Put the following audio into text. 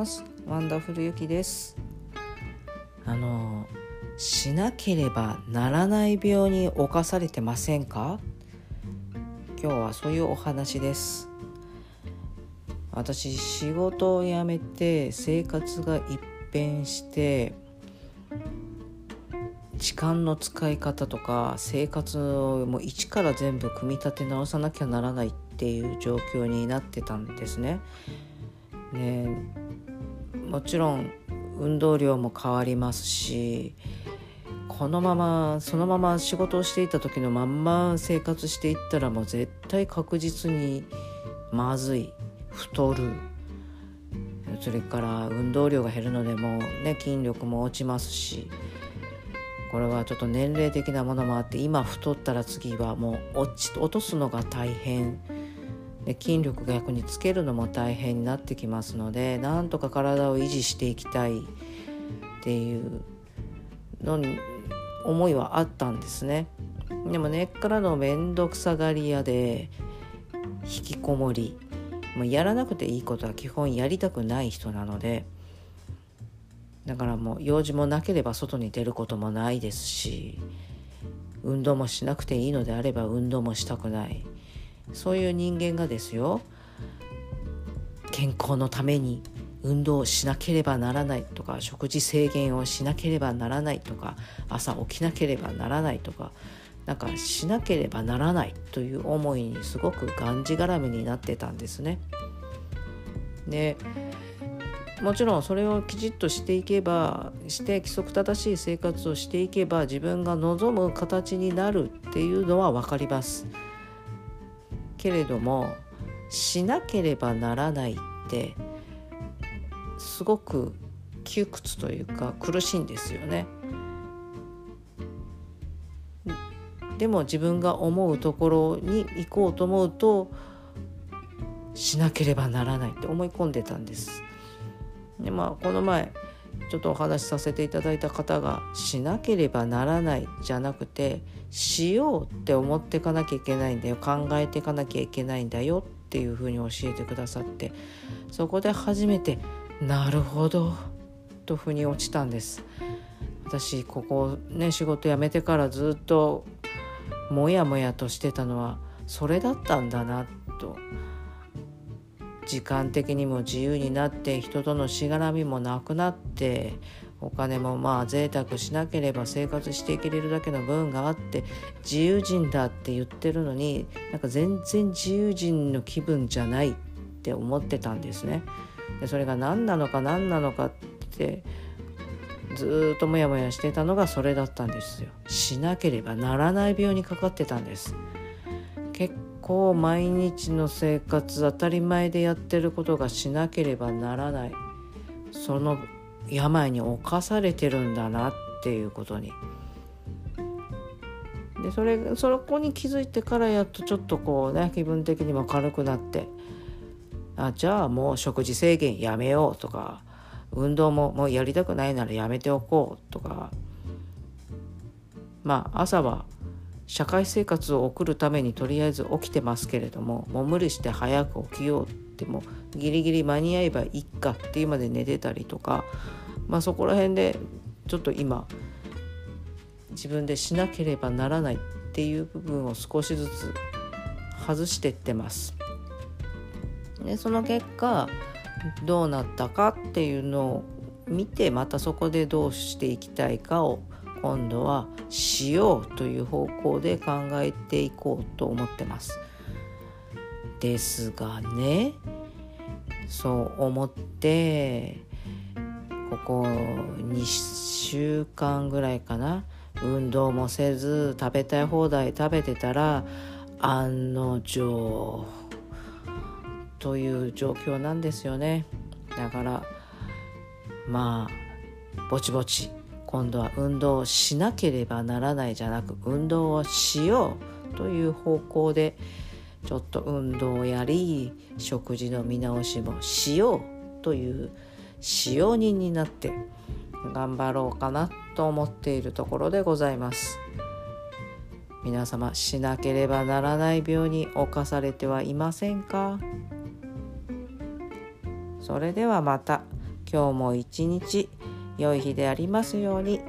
ます。ワンダフルゆきです。あのしなければならない病に侵されてませんか？今日はそういうお話です。私仕事を辞めて生活が一変して時間の使い方とか生活をもう一から全部組み立て直さなきゃならないっていう状況になってたんですね。ねもちろん運動量も変わりますしこのままそのまま仕事をしていた時のまんま生活していったらもう絶対確実にまずい太る。それから運動量が減るのでもね筋力も落ちますしこれはちょっと年齢的なものもあって今太ったら次はもう落ち落とすのが大変。で筋力が逆につけるのも大変になってきますのでなんとか体を維持していきたいっていうのに思いはあったんですね。でも根っからの面倒くさがり屋で引きこもりもうやらなくていいことは基本やりたくない人なのでだからもう用事もなければ外に出ることもないですし運動もしなくていいのであれば運動もしたくないそういう人間がですよ健康のために運動をしなければならないとか食事制限をしなければならないとか朝起きなければならないとかなんかしなければならないという思いにすごくがんじがらめになってたんですね。でもちろんそれをきちっとしていけばして規則正しい生活をしていけば自分が望む形になるっていうのは分かります。けれどもしなければならないってすごく窮屈というか苦しいんですよね。でも自分が思うところに行こうと思うとしなければならないって思い込んでたんです。でまあこの前ちょっとお話しさせていただいた方がしなければならないじゃなくてしようって思っていかなきゃいけないんだよ。考えていかなきゃいけないんだよっていうふうに教えてくださってそこで初めてなるほどと腑に落ちたんです。私ここね仕事辞めてからずっともやもやとしてたのはそれだったんだなと。時間的にも自由になって人とのしがらみもなくなってお金もまあ贅沢しなければ生活していけれるだけの分があって自由人だって言ってるのになんか全然自由人の気分じゃないって思ってたんですね。でそれが何なのか何なのかってずっとモヤモヤしてたのがそれだったんですよ。しなければならない病にかかってたんです。結構毎日の生活当たり前でやってることがしなければならない。その病に侵されてるんだなっていうことに。でそれそこに気づいてからやっとちょっとこうね気分的にも軽くなって。あじゃあもう食事制限やめようとか運動ももうやりたくないならやめておこうとか。まあ朝は社会生活を送るためにとりあえず起きてますけれどももう無理して早く起きようってもギリギリ間に合えばいいかっていうまで寝てたりとかまあそこら辺でちょっと今自分でしなければならないっていう部分を少しずつ外してってます。でその結果どうなったかっていうのを見てまたそこでどうしていきたいかを今度はしようという方向で考えていこうと思ってます。ですがねそう思ってここ2週間ぐらいかな運動もせず食べたい放題食べてたら案の定という状況なんですよねだからまあぼちぼち今度は運動をしなければならないじゃなく運動をしようという方向でちょっと運動をやり食事の見直しもしようという使用人になって頑張ろうかなと思ってい。るところでございます皆様しなければならない病に侵されてはいませんか？それではまた。今日も一日良い日でありますように。